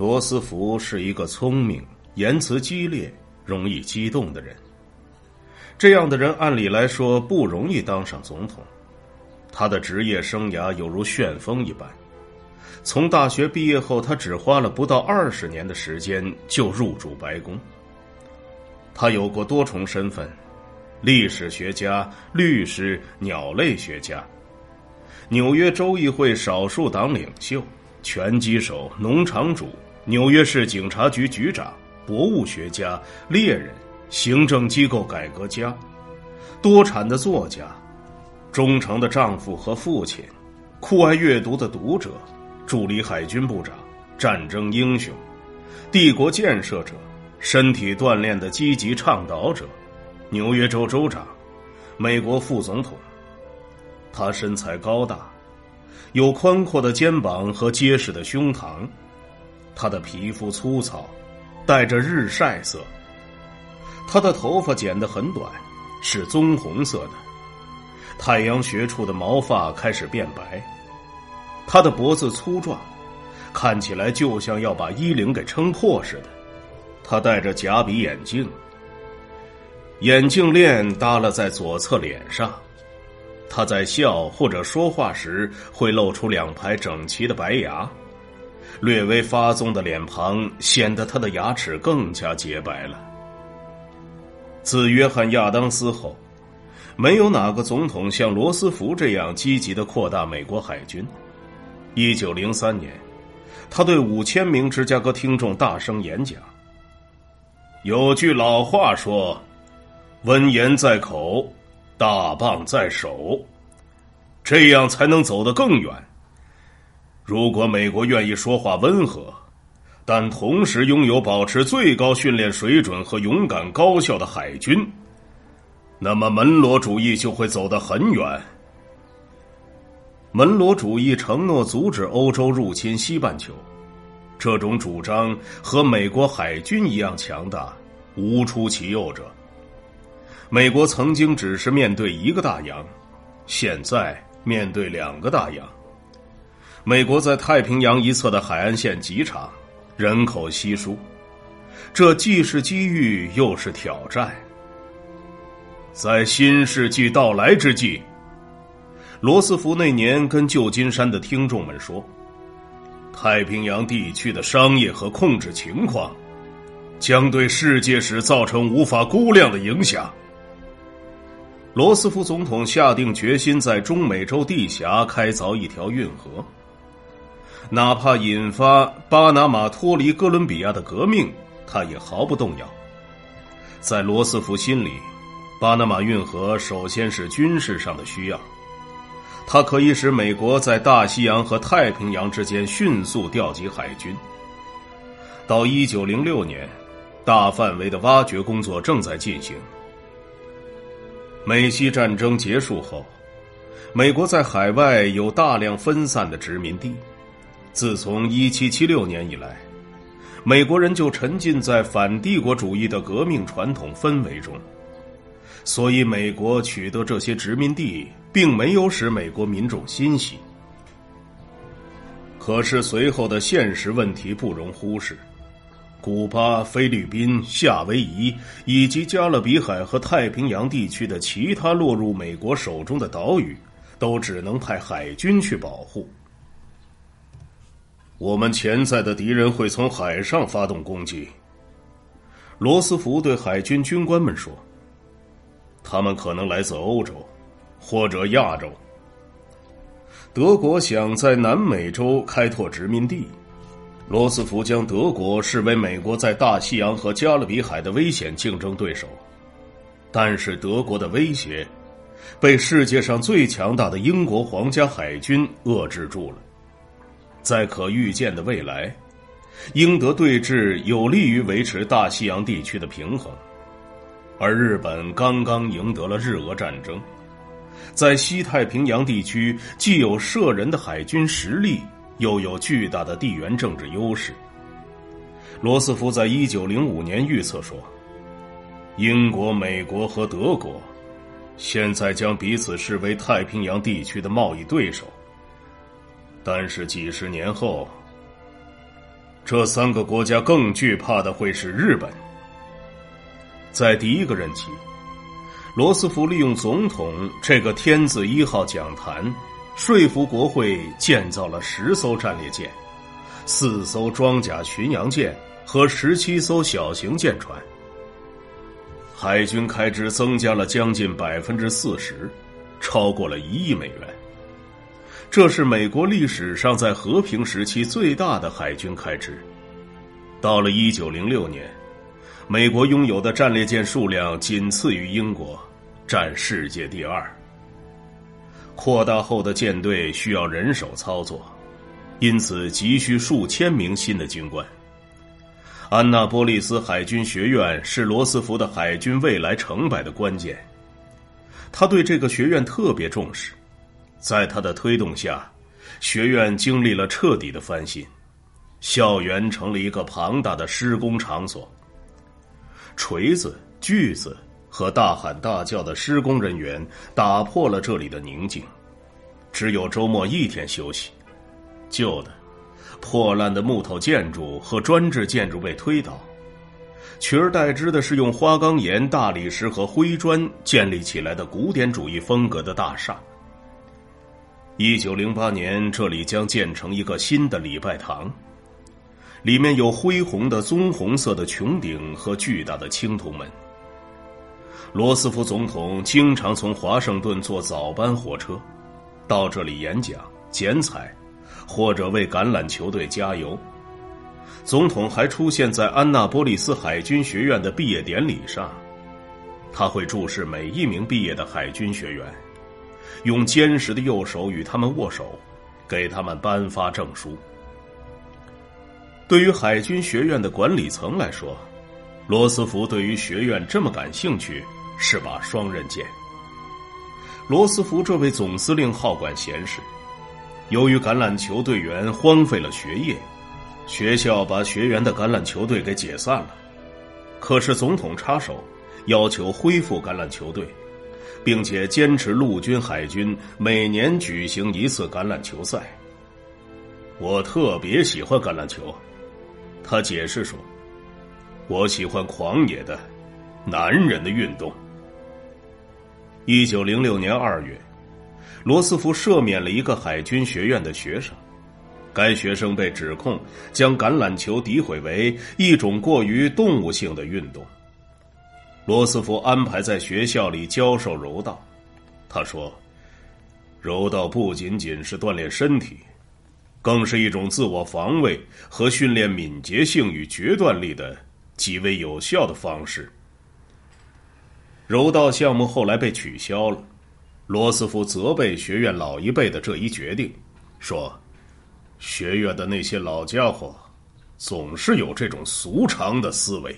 罗斯福是一个聪明、言辞激烈、容易激动的人。这样的人按理来说不容易当上总统。他的职业生涯犹如旋风一般。从大学毕业后，他只花了不到二十年的时间就入主白宫。他有过多重身份：历史学家、律师、鸟类学家、纽约州议会少数党领袖、拳击手、农场主、纽约市警察局局长、博物学家、猎人、行政机构改革家、多产的作家、忠诚的丈夫和父亲、酷爱阅读的读者。助理海军部长、战争英雄、帝国建设者、身体锻炼的积极倡导者、纽约州州长、美国副总统。他身材高大，有宽阔的肩膀和结实的胸膛。他的皮肤粗糙，带着日晒色。他的头发剪得很短，是棕红色的。太阳穴处的毛发开始变白。他的脖子粗壮，看起来就像要把衣领给撑破似的。他戴着假鼻眼镜，眼镜链耷拉在左侧脸上。他在笑或者说话时会露出两排整齐的白牙，略微发棕的脸庞显得他的牙齿更加洁白了。自约翰·亚当斯后，没有哪个总统像罗斯福这样积极的扩大美国海军。一九零三年，他对五千名芝加哥听众大声演讲。有句老话说：“温言在口，大棒在手，这样才能走得更远。”如果美国愿意说话温和，但同时拥有保持最高训练水准和勇敢高效的海军，那么门罗主义就会走得很远。门罗主义承诺阻止欧洲入侵西半球，这种主张和美国海军一样强大，无出其右者。美国曾经只是面对一个大洋，现在面对两个大洋。美国在太平洋一侧的海岸线极长，人口稀疏，这既是机遇又是挑战。在新世纪到来之际。罗斯福那年跟旧金山的听众们说：“太平洋地区的商业和控制情况，将对世界史造成无法估量的影响。”罗斯福总统下定决心在中美洲地峡开凿一条运河，哪怕引发巴拿马脱离哥伦比亚的革命，他也毫不动摇。在罗斯福心里，巴拿马运河首先是军事上的需要。它可以使美国在大西洋和太平洋之间迅速调集海军。到一九零六年，大范围的挖掘工作正在进行。美西战争结束后，美国在海外有大量分散的殖民地。自从一七七六年以来，美国人就沉浸在反帝国主义的革命传统氛围中。所以，美国取得这些殖民地，并没有使美国民众欣喜。可是，随后的现实问题不容忽视：古巴、菲律宾、夏威夷以及加勒比海和太平洋地区的其他落入美国手中的岛屿，都只能派海军去保护。我们潜在的敌人会从海上发动攻击。罗斯福对海军军官们说。他们可能来自欧洲，或者亚洲。德国想在南美洲开拓殖民地，罗斯福将德国视为美国在大西洋和加勒比海的危险竞争对手。但是德国的威胁被世界上最强大的英国皇家海军遏制住了。在可预见的未来，英德对峙有利于维持大西洋地区的平衡。而日本刚刚赢得了日俄战争，在西太平洋地区既有摄人的海军实力，又有巨大的地缘政治优势。罗斯福在一九零五年预测说：“英国、美国和德国现在将彼此视为太平洋地区的贸易对手，但是几十年后，这三个国家更惧怕的会是日本。在第一个任期，罗斯福利用总统这个“天字一号”讲坛，说服国会建造了十艘战列舰、四艘装甲巡洋舰和十七艘小型舰船，海军开支增加了将近百分之四十，超过了一亿美元。这是美国历史上在和平时期最大的海军开支。到了一九零六年。美国拥有的战列舰数量仅次于英国，占世界第二。扩大后的舰队需要人手操作，因此急需数千名新的军官。安纳波利斯海军学院是罗斯福的海军未来成败的关键。他对这个学院特别重视，在他的推动下，学院经历了彻底的翻新，校园成了一个庞大的施工场所。锤子、锯子和大喊大叫的施工人员打破了这里的宁静。只有周末一天休息。旧的、破烂的木头建筑和砖制建筑被推倒，取而代之的是用花岗岩、大理石和灰砖建立起来的古典主义风格的大厦。一九零八年，这里将建成一个新的礼拜堂。里面有恢宏的棕红色的穹顶和巨大的青铜门。罗斯福总统经常从华盛顿坐早班火车，到这里演讲、剪彩，或者为橄榄球队加油。总统还出现在安纳波利斯海军学院的毕业典礼上，他会注视每一名毕业的海军学员，用坚实的右手与他们握手，给他们颁发证书。对于海军学院的管理层来说，罗斯福对于学院这么感兴趣是把双刃剑。罗斯福这位总司令好管闲事，由于橄榄球队员荒废了学业，学校把学员的橄榄球队给解散了。可是总统插手，要求恢复橄榄球队，并且坚持陆军、海军每年举行一次橄榄球赛。我特别喜欢橄榄球。他解释说：“我喜欢狂野的、男人的运动。”一九零六年二月，罗斯福赦免了一个海军学院的学生，该学生被指控将橄榄球诋毁为一种过于动物性的运动。罗斯福安排在学校里教授柔道，他说：“柔道不仅仅是锻炼身体。”更是一种自我防卫和训练敏捷性与决断力的极为有效的方式。柔道项目后来被取消了，罗斯福责备学院老一辈的这一决定，说：“学院的那些老家伙，总是有这种俗常的思维。”